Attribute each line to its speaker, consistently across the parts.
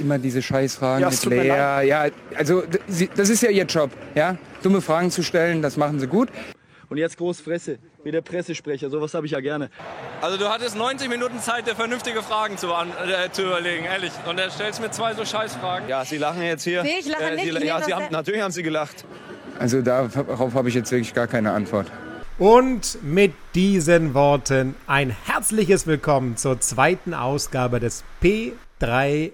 Speaker 1: immer diese Scheißfragen
Speaker 2: Ja,
Speaker 1: mit Lea. Ja, also das ist ja ihr Job, ja? Dumme Fragen zu stellen, das machen sie gut.
Speaker 2: Und jetzt Großfresse, wie der Pressesprecher, sowas habe ich ja gerne.
Speaker 3: Also du hattest 90 Minuten Zeit, dir vernünftige Fragen zu, an, äh, zu überlegen, ehrlich. Und er stellst mir zwei so Scheißfragen.
Speaker 2: Ja, Sie lachen jetzt hier.
Speaker 4: Nee, ich lache nicht,
Speaker 2: Sie,
Speaker 4: ich
Speaker 2: ja, Sie haben, natürlich haben Sie gelacht.
Speaker 1: Also darauf habe ich jetzt wirklich gar keine Antwort.
Speaker 5: Und mit diesen Worten ein herzliches Willkommen zur zweiten Ausgabe des P3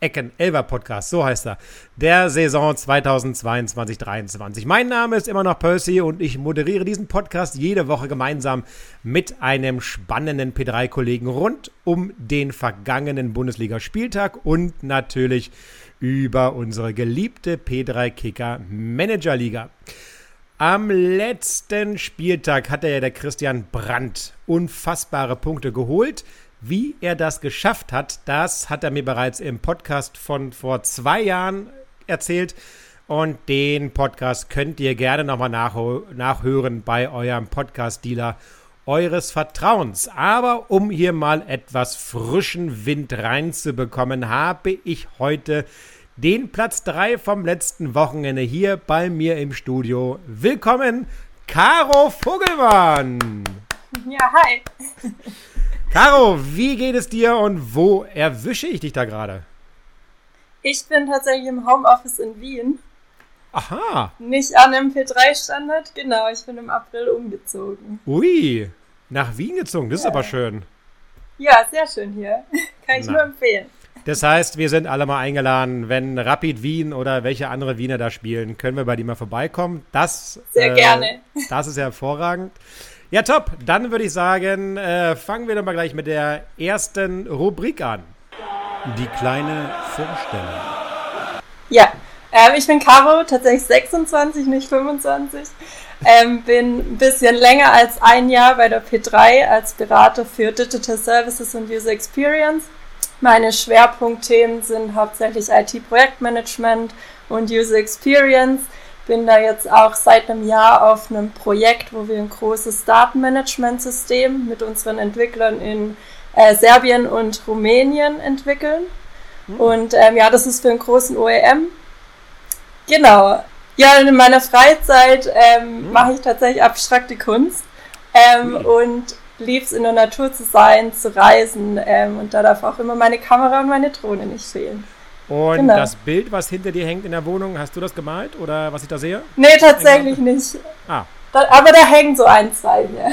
Speaker 5: Ecken Elver Podcast, so heißt er, der Saison 2022-23. Mein Name ist immer noch Percy und ich moderiere diesen Podcast jede Woche gemeinsam mit einem spannenden P3-Kollegen rund um den vergangenen Bundesligaspieltag und natürlich über unsere geliebte P3 Kicker Managerliga. Am letzten Spieltag hat er ja der Christian Brandt unfassbare Punkte geholt. Wie er das geschafft hat, das hat er mir bereits im Podcast von vor zwei Jahren erzählt. Und den Podcast könnt ihr gerne nochmal nachhören bei eurem Podcast-Dealer eures Vertrauens. Aber um hier mal etwas frischen Wind reinzubekommen, habe ich heute den Platz 3 vom letzten Wochenende hier bei mir im Studio. Willkommen, Caro Vogelmann.
Speaker 4: Ja, hi.
Speaker 5: Caro, wie geht es dir und wo erwische ich dich da gerade?
Speaker 4: Ich bin tatsächlich im Homeoffice in Wien.
Speaker 5: Aha,
Speaker 4: Nicht an einem P3-Standard. Genau, ich bin im April umgezogen.
Speaker 5: ui, nach Wien gezogen, das ist
Speaker 4: Ja.
Speaker 5: aber schön.
Speaker 4: Ja, sehr schön hier. Kann ich
Speaker 5: Na.
Speaker 4: nur empfehlen.
Speaker 5: Das heißt, wir sind alle mal eingeladen, wenn Rapid Wien oder welche andere Wiener da spielen, können wir bei dir mal vorbeikommen. Das,
Speaker 4: Sehr gerne.
Speaker 5: Das ist ja hervorragend. Ja, top. Dann würde ich sagen, äh, fangen wir doch mal gleich mit der ersten Rubrik an. Die kleine Vorstellung.
Speaker 4: Ja, ähm, ich bin Caro, tatsächlich 26, nicht 25. Ähm, bin ein bisschen länger als ein Jahr bei der P3 als Berater für Digital Services und User Experience. Meine Schwerpunktthemen sind hauptsächlich IT-Projektmanagement und User Experience. Bin da jetzt auch seit einem Jahr auf einem Projekt, wo wir ein großes Datenmanagementsystem mit unseren Entwicklern in äh, Serbien und Rumänien entwickeln. Und ähm, ja, das ist für einen großen OEM. Genau. Ja, und in meiner Freizeit ähm, mache ich tatsächlich abstrakte Kunst ähm, und lieb's in der Natur zu sein, zu reisen. Ähm, und da darf auch immer meine Kamera und meine Drohne nicht fehlen.
Speaker 5: Und
Speaker 4: Genau.
Speaker 5: das Bild, was hinter dir hängt in der Wohnung, hast du das gemalt oder was ich da sehe?
Speaker 4: Nee, tatsächlich nicht.
Speaker 5: Ah,
Speaker 4: Da, aber da hängen so ein, zwei hier.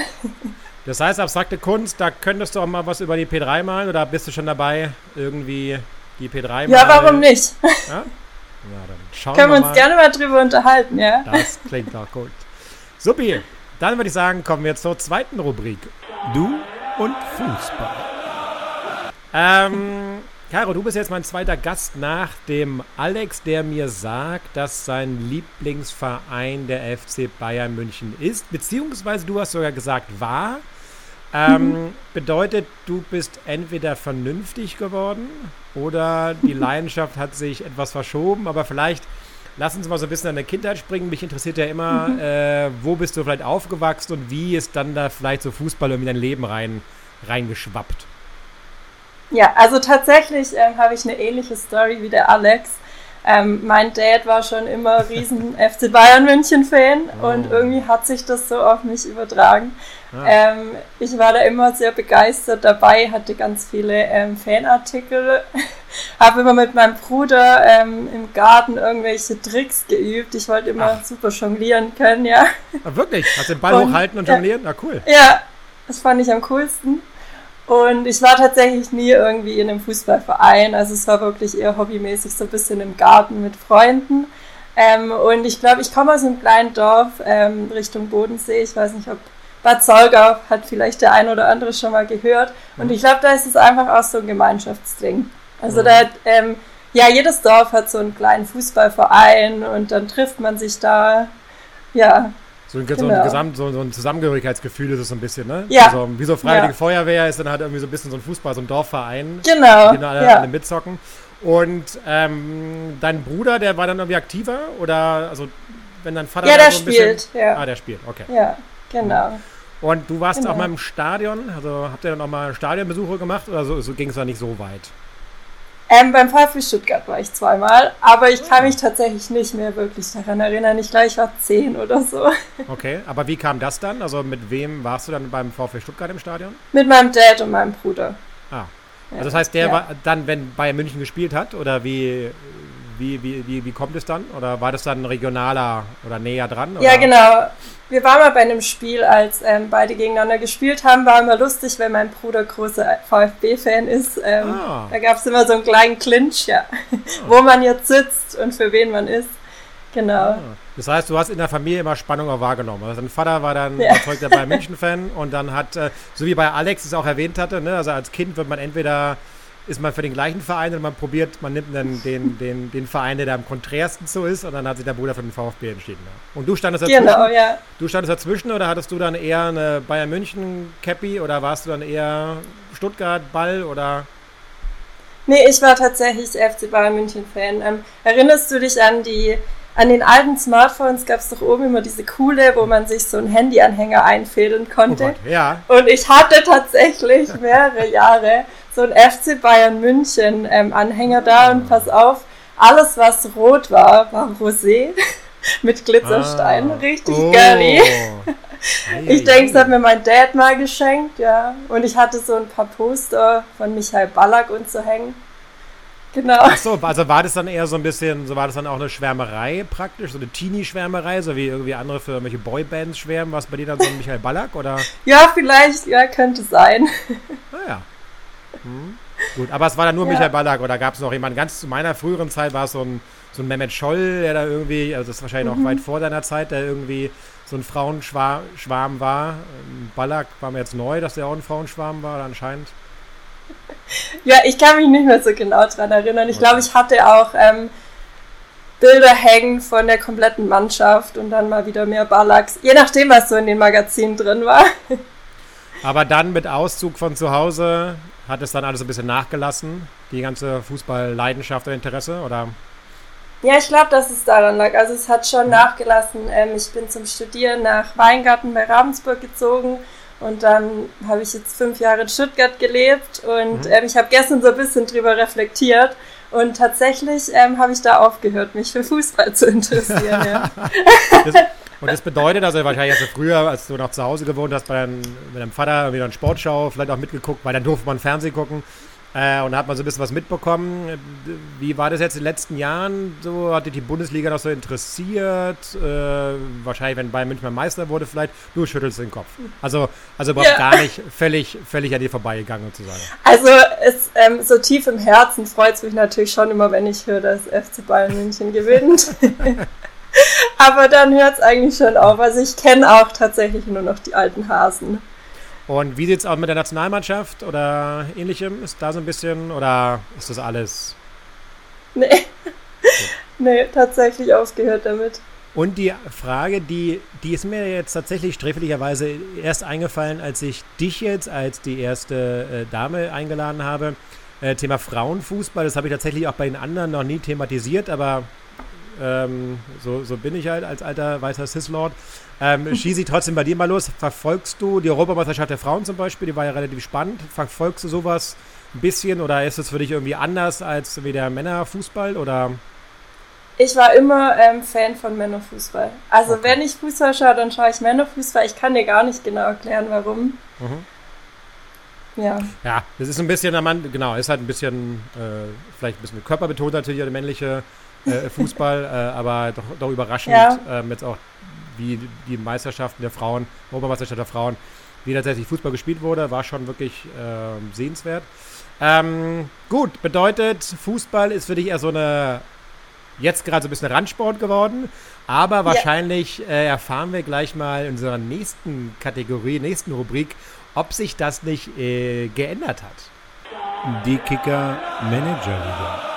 Speaker 5: das heißt, abstrakte Kunst, da könntest du auch mal was über die P3 malen oder bist du schon dabei, irgendwie die P3
Speaker 4: Ja,
Speaker 5: mal-
Speaker 4: warum nicht?
Speaker 5: Ja, ja dann schauen
Speaker 4: Können wir
Speaker 5: wir
Speaker 4: uns gerne mal drüber unterhalten, ja?
Speaker 5: Das klingt auch gut. Supi, dann würde ich sagen, kommen wir zur zweiten Rubrik. Du und Fußball. Ähm, Caro, du bist jetzt mein zweiter Gast nach dem Alex, der mir sagt, dass sein Lieblingsverein der FC Bayern München ist, beziehungsweise du hast sogar gesagt, war. Ähm, Bedeutet, du bist entweder vernünftig geworden oder die Leidenschaft hat sich etwas verschoben, aber vielleicht lass uns mal so ein bisschen an der Kindheit springen. Mich interessiert ja immer, äh, wo bist du vielleicht aufgewachsen und wie ist dann da vielleicht so Fußball irgendwie in dein Leben rein, reingeschwappt?
Speaker 4: Ja, also tatsächlich ähm, habe ich eine ähnliche Story wie der Alex. Ähm, mein Dad war schon immer riesen FC Bayern München Fan und irgendwie hat sich das so auf mich übertragen.
Speaker 5: Ah.
Speaker 4: Ähm, ich war da immer sehr begeistert dabei, hatte ganz viele ähm, Fanartikel, habe immer mit meinem Bruder ähm, im Garten irgendwelche Tricks geübt. Ich wollte immer super jonglieren können, ja.
Speaker 5: Ah, wirklich? Hast den Ball
Speaker 4: Und-
Speaker 5: hochhalten und
Speaker 4: ja.
Speaker 5: jonglieren? Na cool.
Speaker 4: Ja, das fand ich am coolsten. Und ich war tatsächlich nie irgendwie in einem Fußballverein. Also es war wirklich eher hobbymäßig so ein bisschen im Garten mit Freunden. Ähm, und ich glaube, ich komme aus einem kleinen Dorf ähm, Richtung Bodensee. Ich weiß nicht, ob Bad Solgau hat vielleicht der ein oder andere schon mal gehört. Und ich glaube, da ist es einfach auch so ein Gemeinschaftsding. Also da, ähm, ja, jedes Dorf hat so einen kleinen Fußballverein und dann trifft man sich da. Ja,
Speaker 5: So ein, so, ein
Speaker 4: Genau.
Speaker 5: Gesamt, so, so ein Zusammengehörigkeitsgefühl ist es so ein bisschen, ne?
Speaker 4: Ja.
Speaker 5: Also, wie so Freiwillige
Speaker 4: Ja.
Speaker 5: Feuerwehr ist dann halt irgendwie so ein bisschen so ein Fußball, so ein Dorfverein.
Speaker 4: genau.
Speaker 5: Die dann alle,
Speaker 4: ja.
Speaker 5: alle mitzocken. Und ähm, dein Bruder, der war dann irgendwie aktiver? Oder, also, wenn dein Vater
Speaker 4: Ja, der
Speaker 5: so ein bisschen-
Speaker 4: spielt, ja.
Speaker 5: Ah, der spielt, okay.
Speaker 4: Ja, genau.
Speaker 5: Und du warst
Speaker 4: Genau.
Speaker 5: auch mal im Stadion, also habt ihr dann auch mal Stadionbesuche gemacht oder so, so ging es da nicht so weit?
Speaker 4: Ähm, beim VfB Stuttgart war ich zweimal, aber ich kann mich tatsächlich nicht mehr wirklich daran erinnern. Ich glaube, ich war zehn oder so.
Speaker 5: Okay, aber wie kam das dann? Also mit wem warst du dann beim VfB Stuttgart im Stadion?
Speaker 4: Mit meinem Dad und meinem Bruder.
Speaker 5: Ah. Also das heißt, der
Speaker 4: Ja.
Speaker 5: war dann, wenn Bayern München gespielt hat, oder wie, wie, wie, wie, wie kommt es dann? Oder war das dann regionaler oder näher dran? Oder?
Speaker 4: Ja, genau. Wir waren mal bei einem Spiel, als ähm, beide gegeneinander gespielt haben. War immer lustig, weil mein Bruder großer VfB-Fan ist. Ähm,
Speaker 5: Ah.
Speaker 4: Da gab es immer so einen kleinen Clinch, ja, wo man jetzt sitzt und für wen man ist. Genau.
Speaker 5: Ah. Das heißt, du hast in der Familie immer Spannung auch wahrgenommen. Also dein Vater war dann
Speaker 4: Ja.
Speaker 5: überzeugter Bayern München-Fan und dann hat, äh, so wie bei Alex es auch erwähnt hatte, ne, also als Kind wird man entweder ist man für den gleichen Verein oder man probiert, man nimmt dann den, den, den Verein, der da am konträrsten so ist und dann hat sich der Bruder für den VfB entschieden. Und du standest dazwischen?
Speaker 4: Genau, ja.
Speaker 5: Du standest dazwischen oder hattest du dann eher eine Bayern München Cappy oder warst du dann eher Stuttgart Ball oder
Speaker 4: Nee, ich war tatsächlich FC Bayern München Fan. Ähm, erinnerst du dich an die an den alten Smartphones gab es doch oben immer diese coole, wo man sich so einen Handyanhänger einfädeln
Speaker 5: oh
Speaker 4: konnte.
Speaker 5: Gott, ja.
Speaker 4: Und ich hatte tatsächlich mehrere Jahre so einen FC Bayern München ähm, Anhänger da und pass auf, alles was rot war, war Rosé mit Glitzerstein.
Speaker 5: Ah.
Speaker 4: Richtig
Speaker 5: oh.
Speaker 4: girly. Ich denke, es hat mir mein Dad mal geschenkt, ja. Und ich hatte so ein paar Poster von Michael Ballack und so hängen. Genau.
Speaker 5: Ach so, also war das dann eher so ein bisschen, so war das dann auch eine Schwärmerei praktisch, so eine Teenie-Schwärmerei, so wie irgendwie andere für irgendwelche Boybands schwärmen, was bei dir dann so ein Michael Ballack oder?
Speaker 4: Ja, vielleicht, ja, könnte sein.
Speaker 5: Naja. Hm. Gut, aber es war dann nur
Speaker 4: Ja.
Speaker 5: Michael Ballack oder gab es noch jemanden? Ganz zu meiner früheren Zeit war es so ein, so ein Mehmet Scholl, der da irgendwie, also das ist wahrscheinlich
Speaker 4: Mhm.
Speaker 5: noch weit vor deiner Zeit, der irgendwie so ein Frauenschwarm Schwarm war. Ähm, Ballack war mir jetzt neu, dass der auch ein Frauenschwarm war, anscheinend.
Speaker 4: Ja, ich kann mich nicht mehr so genau dran erinnern. Ich
Speaker 5: Okay.
Speaker 4: glaube, ich hatte auch ähm, Bilder hängen von der kompletten Mannschaft und dann mal wieder mehr Ballacks. Je nachdem, was so in den Magazinen drin war.
Speaker 5: Aber dann mit Auszug von zu Hause hat es dann alles ein bisschen nachgelassen, die ganze Fußball-Leidenschaft und Interesse, oder?
Speaker 4: Ja, ich glaube, dass es daran lag. Also es hat schon nachgelassen. Ähm, ich bin zum Studieren nach Weingarten bei Ravensburg gezogen und dann habe ich jetzt fünf Jahre in Stuttgart gelebt und
Speaker 5: Mhm.
Speaker 4: ähm, ich habe gestern so ein bisschen drüber reflektiert und tatsächlich ähm, habe ich da aufgehört, mich für Fußball zu interessieren. ja.
Speaker 5: Das, und das bedeutet, also wahrscheinlich hast du früher, als du noch zu Hause gewohnt hast, bei deinem, mit deinem Vater wieder eine Sportschau, vielleicht auch mitgeguckt, weil dann durfte man Fernsehen gucken. Äh, und da hat man so ein bisschen was mitbekommen. Wie war das jetzt in den letzten Jahren? So hat dich die Bundesliga noch so interessiert? Äh, wahrscheinlich, wenn Bayern München mal Meister wurde, vielleicht. Du schüttelst den Kopf. Also, also überhaupt
Speaker 4: Ja.
Speaker 5: gar nicht völlig, völlig an dir vorbeigegangen, sozusagen.
Speaker 4: Also es, ähm, so tief im Herzen freut es mich natürlich schon immer, wenn ich höre, dass FC Bayern München gewinnt. Aber dann hört es eigentlich schon auf. Also ich kenne auch tatsächlich nur noch die alten Hasen.
Speaker 5: Und wie sieht es auch mit der Nationalmannschaft oder ähnlichem? Ist da so ein bisschen, oder ist das alles
Speaker 4: Nee. nee, tatsächlich aufgehört damit.
Speaker 5: Und die Frage, die, die ist mir jetzt tatsächlich sträflicherweise erst eingefallen, als ich dich jetzt als die erste äh, Dame eingeladen habe. Äh, Thema Frauenfußball, das habe ich tatsächlich auch bei den anderen noch nie thematisiert, aber ähm, so, so bin ich halt als alter weißer Cis-Lord. Ähm, schieße ich trotzdem bei dir mal los. Verfolgst du die Europameisterschaft der Frauen zum Beispiel? Die war ja relativ spannend. Verfolgst du sowas ein bisschen oder ist es für dich irgendwie anders als wie der Männerfußball? Oder
Speaker 4: Ich war immer ähm, Fan von Männerfußball. Also
Speaker 5: Okay.
Speaker 4: wenn ich Fußball schaue, dann schaue ich Männerfußball. Ich kann dir gar nicht genau erklären, warum.
Speaker 5: Mhm.
Speaker 4: Ja.
Speaker 5: Ja, das ist ein bisschen, genau, ist halt ein bisschen, äh, vielleicht ein bisschen körperbetont natürlich, der männliche äh, Fußball, äh, aber doch, doch überraschend,
Speaker 4: Ja.
Speaker 5: ähm, jetzt auch wie die Meisterschaften der Frauen, Obermeisterschaft der Frauen, wie tatsächlich Fußball gespielt wurde, war schon wirklich ähm, sehenswert. Ähm, gut, bedeutet, Fußball ist für dich eher so eine, jetzt gerade so ein bisschen Randsport geworden, aber wahrscheinlich äh, erfahren wir gleich mal in unserer nächsten Kategorie, nächsten Rubrik, ob sich das nicht äh, geändert hat.
Speaker 6: Die Kicker Manager Liga.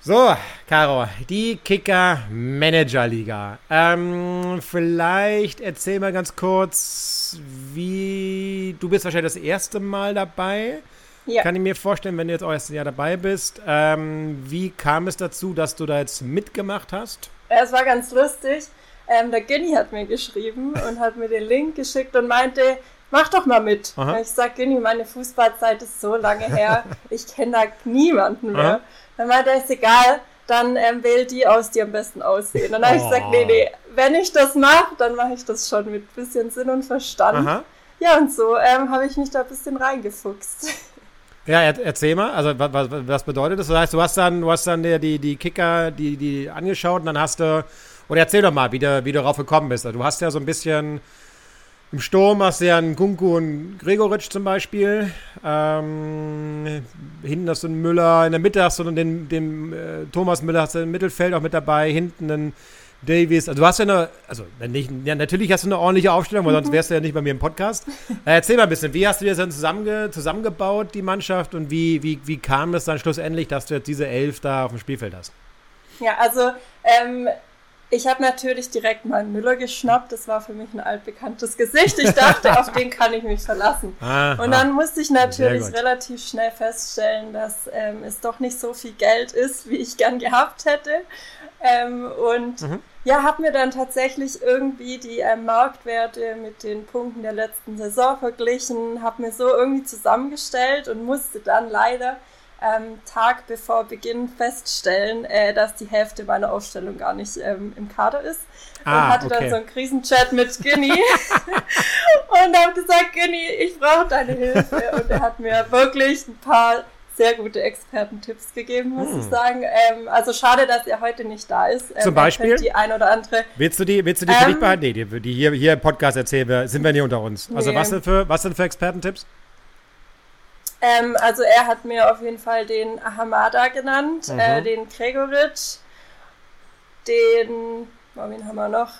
Speaker 5: So, Caro, die Kicker Manager Liga. Ähm, vielleicht erzähl mal ganz kurz, wie du bist wahrscheinlich das erste Mal dabei.
Speaker 4: Ja.
Speaker 5: Kann ich mir vorstellen, wenn du jetzt auch erst ein Jahr dabei bist. Ähm, wie kam es dazu, dass du da jetzt mitgemacht hast?
Speaker 4: Es war ganz lustig. Ähm, der Günni hat mir geschrieben und hat mir den Link geschickt und meinte, mach doch mal mit.
Speaker 5: Aha.
Speaker 4: Ich sag, Günni, meine Fußballzeit ist so lange her, ich kenne da niemanden mehr.
Speaker 5: Aha.
Speaker 4: Dann meinte er, ist egal, dann ähm, wähl die aus, die am besten aussehen. Dann habe ich gesagt, nee,
Speaker 5: Oh.
Speaker 4: nee, wenn ich das mache, dann mache ich das schon mit bisschen Sinn und Verstand.
Speaker 5: Aha.
Speaker 4: Ja, und so ähm, habe ich mich da ein bisschen reingefuchst.
Speaker 5: Ja, er, erzähl mal, also was, was, was bedeutet das? Das heißt, du hast dann, du hast dann die, die, die Kicker, die, die angeschaut und dann hast du, oder erzähl doch mal, wie du, wie du darauf gekommen bist. Also, du hast ja so ein bisschen, im Sturm hast du ja einen Kunku und Gregoritsch zum Beispiel. Ähm, hinten hast du einen Müller, in der Mitte hast du den, den äh, Thomas Müller hast du im Mittelfeld auch mit dabei, hinten einen Davies. Also du hast ja eine, also nicht, ja, natürlich hast du eine ordentliche Aufstellung, weil sonst wärst du ja nicht bei mir im Podcast. Äh, erzähl mal ein bisschen, wie hast du dir das dann zusammenge, zusammengebaut, die Mannschaft, und wie, wie, wie kam es dann schlussendlich, dass du jetzt diese Elf da auf dem Spielfeld hast?
Speaker 4: Ja, also ähm, ich habe natürlich direkt mal Müller geschnappt. Das war für mich ein altbekanntes Gesicht. Ich dachte, auf den kann ich mich verlassen.
Speaker 5: Aha.
Speaker 4: Und dann musste ich natürlich relativ schnell feststellen, dass ähm, es doch nicht so viel Geld ist, wie ich gern gehabt hätte. Ähm, und
Speaker 5: Mhm.
Speaker 4: ja, habe mir dann tatsächlich irgendwie die ähm, Marktwerte mit den Punkten der letzten Saison verglichen, habe mir so irgendwie zusammengestellt und musste dann leider ähm, Tag bevor Beginn feststellen, äh, dass die Hälfte meiner Aufstellung gar nicht ähm, im Kader ist.
Speaker 5: Ah,
Speaker 4: und hatte
Speaker 5: okay.
Speaker 4: dann so einen Krisenchat mit Ginny und habe gesagt, Ginny, ich brauche deine Hilfe. Und er hat mir wirklich ein paar sehr gute Expertentipps gegeben, muss
Speaker 5: Hm.
Speaker 4: ich sagen. Ähm, also schade, dass er heute nicht da ist. Ähm,
Speaker 5: Zum Beispiel?
Speaker 4: Die ein oder andere.
Speaker 5: Willst du die, willst du die für
Speaker 4: Ähm,
Speaker 5: dich behalten? Nee, die, die hier, hier im Podcast erzählen wir, sind wir nicht unter uns. Also
Speaker 4: Nee.
Speaker 5: was denn für, was denn für Expertentipps?
Speaker 4: Ähm, also er hat mir auf jeden Fall den Hamada genannt,
Speaker 5: Mhm.
Speaker 4: äh, den Gregoritsch, den, oh, wen haben wir noch?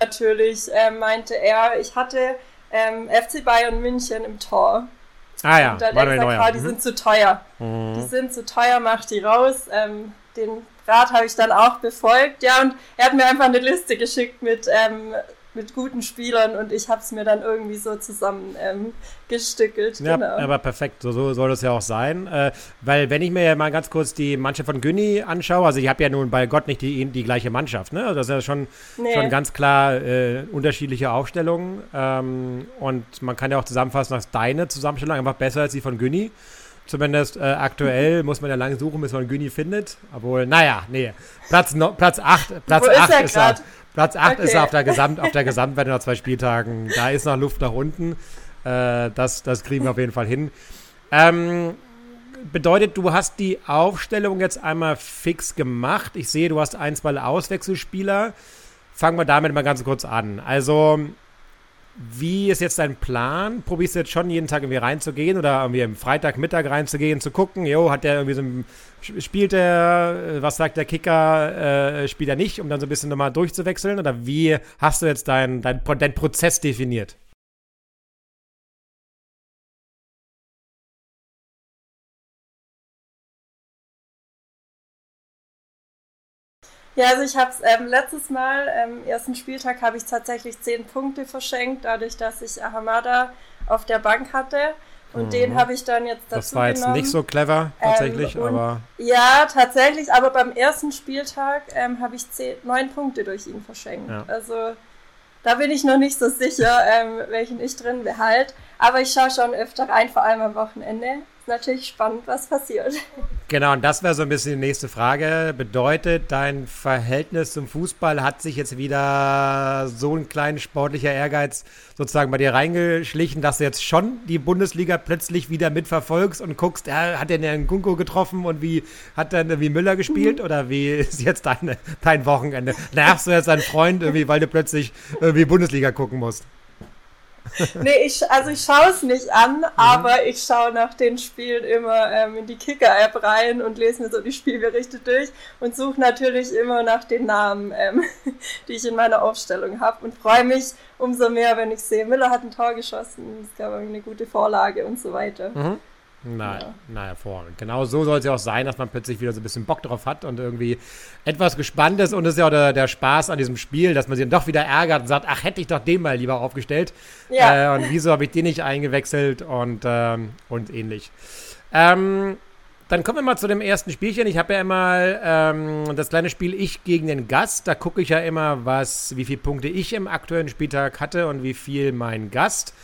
Speaker 4: Natürlich ähm, meinte er, ich hatte ähm, FC Bayern München im Tor.
Speaker 5: Ah ja,
Speaker 4: Und dann er
Speaker 5: Manuel
Speaker 4: gesagt,
Speaker 5: Neuer.
Speaker 4: die
Speaker 5: Mhm.
Speaker 4: sind zu teuer. Die sind zu teuer, mach die raus. Ähm, den Rat habe ich dann auch befolgt. Ja, und er hat mir einfach eine Liste geschickt mit, ähm, mit guten Spielern und ich habe es mir dann irgendwie so zusammen ähm, gestückelt.
Speaker 5: Ja,
Speaker 4: genau.
Speaker 5: aber perfekt, so, so soll das ja auch sein. Äh, weil wenn ich mir ja mal ganz kurz die Mannschaft von Günni anschaue, also ich habe ja nun bei Gott nicht die, die gleiche Mannschaft, ne? Also das ist ja schon,
Speaker 4: Nee.
Speaker 5: schon ganz klar äh, unterschiedliche Aufstellungen. Ähm, und man kann ja auch zusammenfassen, dass deine Zusammenstellung einfach besser als die von Günni. Zumindest äh, aktuell muss man ja lange suchen, bis man Günni findet. Obwohl, naja, nee. Platz, no, Platz 8, Platz
Speaker 4: Wo ist
Speaker 5: 8
Speaker 4: er
Speaker 5: ist er. Platz 8 ist
Speaker 4: Okay.
Speaker 5: er auf der Gesamt, auf der Gesamtwerte nach zwei Spieltagen. Da ist noch Luft nach unten. Äh, das, das kriegen wir auf jeden Fall hin. Ähm, bedeutet, du hast die Aufstellung jetzt einmal fix gemacht. Ich sehe, du hast ein, zwei Auswechselspieler. Fangen wir damit mal ganz kurz an. Also, wie ist jetzt dein Plan? Probierst du jetzt schon jeden Tag irgendwie reinzugehen oder irgendwie am Freitagmittag reinzugehen, zu gucken, jo, hat der irgendwie so ein, spielt der, äh, was sagt der Kicker, äh, spielt er nicht, um dann so ein bisschen nochmal durchzuwechseln? Oder wie hast du jetzt deinen dein, dein Prozess definiert?
Speaker 4: Ja, also ich habe es ähm, letztes Mal, ähm, ersten Spieltag, habe ich tatsächlich zehn Punkte verschenkt, dadurch, dass ich Ahamada auf der Bank hatte. Und den habe ich dann jetzt dazu
Speaker 5: Mhm. Das war jetzt
Speaker 4: genommen.
Speaker 5: nicht so clever, tatsächlich,
Speaker 4: Ähm, und-
Speaker 5: aber
Speaker 4: Ja, tatsächlich, aber beim ersten Spieltag ähm, habe ich zehn, neun Punkte durch ihn verschenkt.
Speaker 5: Ja.
Speaker 4: Also da bin ich noch nicht so sicher, ähm, welchen ich drin behalte. Aber ich schaue schon öfter rein, vor allem am Wochenende. Ist natürlich spannend, was passiert.
Speaker 5: Genau, und das wäre so ein bisschen die nächste Frage. Bedeutet, dein Verhältnis zum Fußball hat sich jetzt wieder so ein kleiner sportlicher Ehrgeiz sozusagen bei dir reingeschlichen, dass du jetzt schon die Bundesliga plötzlich wieder mitverfolgst und guckst, ja, hat der einen Kunko getroffen und wie hat dann wie Müller gespielt oder wie ist jetzt deine, dein Wochenende? Nervst du jetzt deinen Freund irgendwie, weil du plötzlich irgendwie Bundesliga gucken musst?
Speaker 4: nee, ich, also ich schaue es nicht an,
Speaker 5: Mhm.
Speaker 4: aber ich schaue nach den Spielen immer ähm, in die Kicker-App rein und lese mir so die Spielberichte durch und suche natürlich immer nach den Namen, ähm, die ich in meiner Aufstellung habe und freue mich umso mehr, wenn ich sehe, Müller hat ein Tor geschossen, es gab eine gute Vorlage und so weiter.
Speaker 5: Mhm. Na,
Speaker 4: Ja.
Speaker 5: na, hervorragend. Genau so soll es ja auch sein, dass man plötzlich wieder so ein bisschen Bock drauf hat und irgendwie etwas gespannt ist. Und das ist ja auch der, der Spaß an diesem Spiel, dass man sich dann doch wieder ärgert und sagt, ach, hätte ich doch den mal lieber aufgestellt.
Speaker 4: Ja.
Speaker 5: Äh, und wieso habe ich den nicht eingewechselt und, ähm, und ähnlich. Ähm, dann kommen wir mal zu dem ersten Spielchen. Ich habe ja immer ähm, das kleine Spiel Ich gegen den Gast. Da gucke ich ja immer, was, wie viele Punkte ich im aktuellen Spieltag hatte und wie viel mein Gast.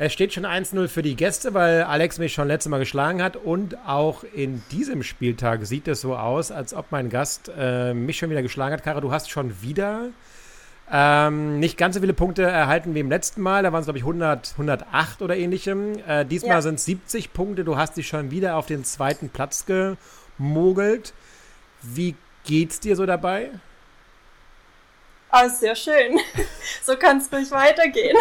Speaker 5: Es steht schon 1-0 für die Gäste, weil Alex mich schon letztes Mal geschlagen hat. Und auch in diesem Spieltag sieht es so aus, als ob mein Gast äh, mich schon wieder geschlagen hat. Kara, du hast schon wieder ähm, nicht ganz so viele Punkte erhalten wie im letzten Mal. Da waren es, glaube ich, 100, 108 oder ähnlichem. Äh, diesmal ja. sind es 70 Punkte. Du hast dich schon wieder auf den zweiten Platz gemogelt. Wie geht's dir so dabei?
Speaker 4: Ah, oh, sehr schön. So kann es ruhig weitergehen.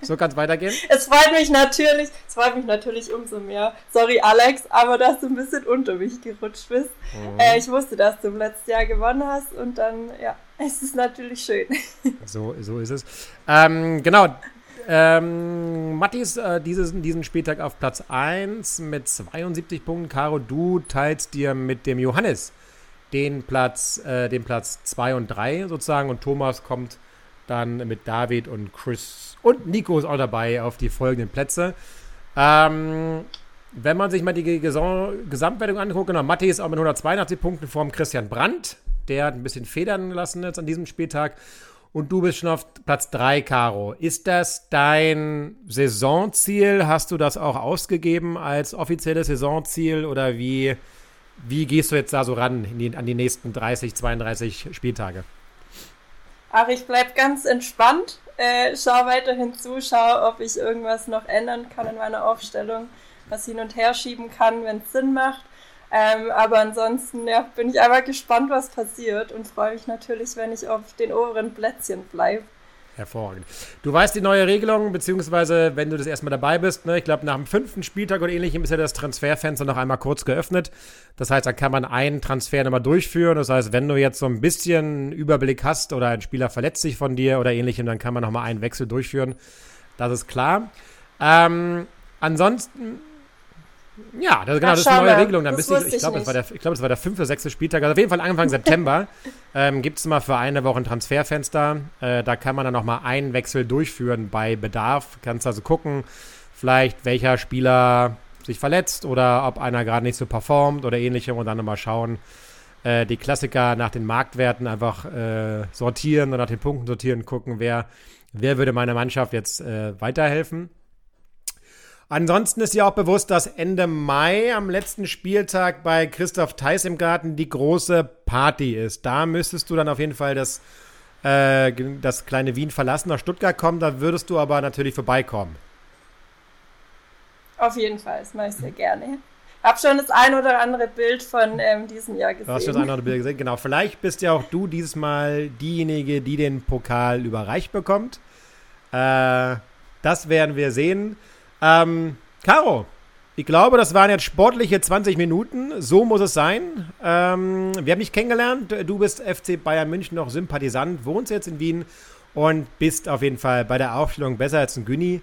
Speaker 5: So kann es weitergehen?
Speaker 4: Es freut mich natürlich, es freut mich natürlich umso mehr. Sorry, Alex, aber dass du ein bisschen unter mich gerutscht bist. Mhm. Äh, ich wusste, dass du im letzten Jahr gewonnen hast und dann, ja, es ist natürlich schön.
Speaker 5: So, so ist es. Ähm, genau. Ähm, Matti ist äh, dieses, diesen Spieltag auf Platz 1 mit 72 Punkten. Caro, du teilst dir mit dem Johannes den Platz, äh, den Platz 2 und 3 sozusagen und Thomas kommt dann mit David und Chris und Nico ist auch dabei auf die folgenden Plätze. Ähm, wenn man sich mal die Gesamtwertung anguckt, genau, Matti ist auch mit 182 Punkten vor Christian Brandt. Der hat ein bisschen federn lassen jetzt an diesem Spieltag. Und du bist schon auf Platz 3, Caro. Ist das dein Saisonziel? Hast du das auch ausgegeben als offizielles Saisonziel oder wie, wie gehst du jetzt da so ran die, an die nächsten 30, 32 Spieltage?
Speaker 4: Ach, ich bleib ganz entspannt. Äh, schau weiterhin zu, schau, ob ich irgendwas noch ändern kann in meiner Aufstellung, was hin und her schieben kann, wenn es Sinn macht. Ähm, aber ansonsten ja, bin ich einfach gespannt, was passiert und freue mich natürlich, wenn ich auf den oberen Plätzchen bleibe.
Speaker 5: Hervorragend. Du weißt die neue Regelung, beziehungsweise wenn du das erstmal dabei bist, ne, ich glaube, nach dem fünften Spieltag oder ähnlichem ist ja das Transferfenster noch einmal kurz geöffnet. Das heißt, da kann man einen Transfer nochmal durchführen. Das heißt, wenn du jetzt so ein bisschen Überblick hast oder ein Spieler verletzt sich von dir oder ähnlichem, dann kann man nochmal einen Wechsel durchführen. Das ist klar. Ähm, ansonsten ja, das, genau, das ist eine neue Regelung. Dann bist du, ich glaube, es war der, ich glaube, es war der fünfte, sechste Spieltag. Also auf jeden Fall Anfang September ähm, gibt es mal für eine Woche ein Transferfenster. Äh, da kann man dann nochmal einen Wechsel durchführen bei Bedarf. Kannst also gucken, vielleicht welcher Spieler sich verletzt oder ob einer gerade nicht so performt oder ähnlichem und dann nochmal schauen. Äh, die Klassiker nach den Marktwerten einfach äh, sortieren und nach den Punkten sortieren, gucken, wer, wer würde meiner Mannschaft jetzt äh, weiterhelfen. Ansonsten ist ja auch bewusst, dass Ende Mai am letzten Spieltag bei Christoph Theis im Garten die große Party ist. Da müsstest du dann auf jeden Fall das, äh, das kleine Wien verlassen, nach Stuttgart kommen. Da würdest du aber natürlich vorbeikommen.
Speaker 4: Auf jeden Fall, das mache ich sehr gerne. Hab schon das ein oder andere Bild von ähm, diesem Jahr gesehen. Du
Speaker 5: hast schon das ein oder andere Bild gesehen, genau. Vielleicht bist ja auch du dieses Mal diejenige, die den Pokal überreicht bekommt. Äh, das werden wir sehen. Ähm, Caro, ich glaube, das waren jetzt sportliche 20 Minuten. So muss es sein. Ähm, wir haben dich kennengelernt. Du bist FC Bayern München noch Sympathisant, wohnst jetzt in Wien und bist auf jeden Fall bei der Aufstellung besser als ein Günni.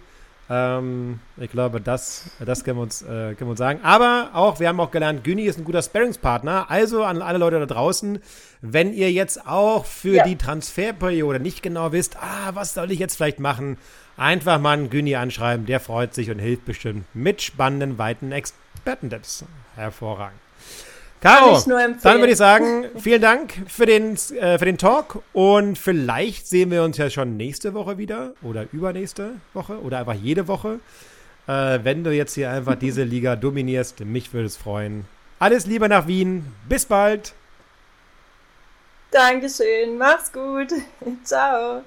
Speaker 5: Ähm, ich glaube, das, das können, wir uns, äh, können wir uns sagen. Aber auch, wir haben auch gelernt, Günni ist ein guter Sparringspartner. Also an alle Leute da draußen, wenn ihr jetzt auch für ja. die Transferperiode nicht genau wisst, ah, was soll ich jetzt vielleicht machen, Einfach mal einen Güni anschreiben, der freut sich und hilft bestimmt mit spannenden, weiten Expertentipps. Hervorragend. Caro, dann würde ich sagen, vielen Dank für den, äh, für den Talk und vielleicht sehen wir uns ja schon nächste Woche wieder oder übernächste Woche oder einfach jede Woche. Äh, wenn du jetzt hier einfach diese Liga dominierst, mich würde es freuen. Alles Liebe nach Wien. Bis bald.
Speaker 4: Dankeschön. Mach's gut. Ciao.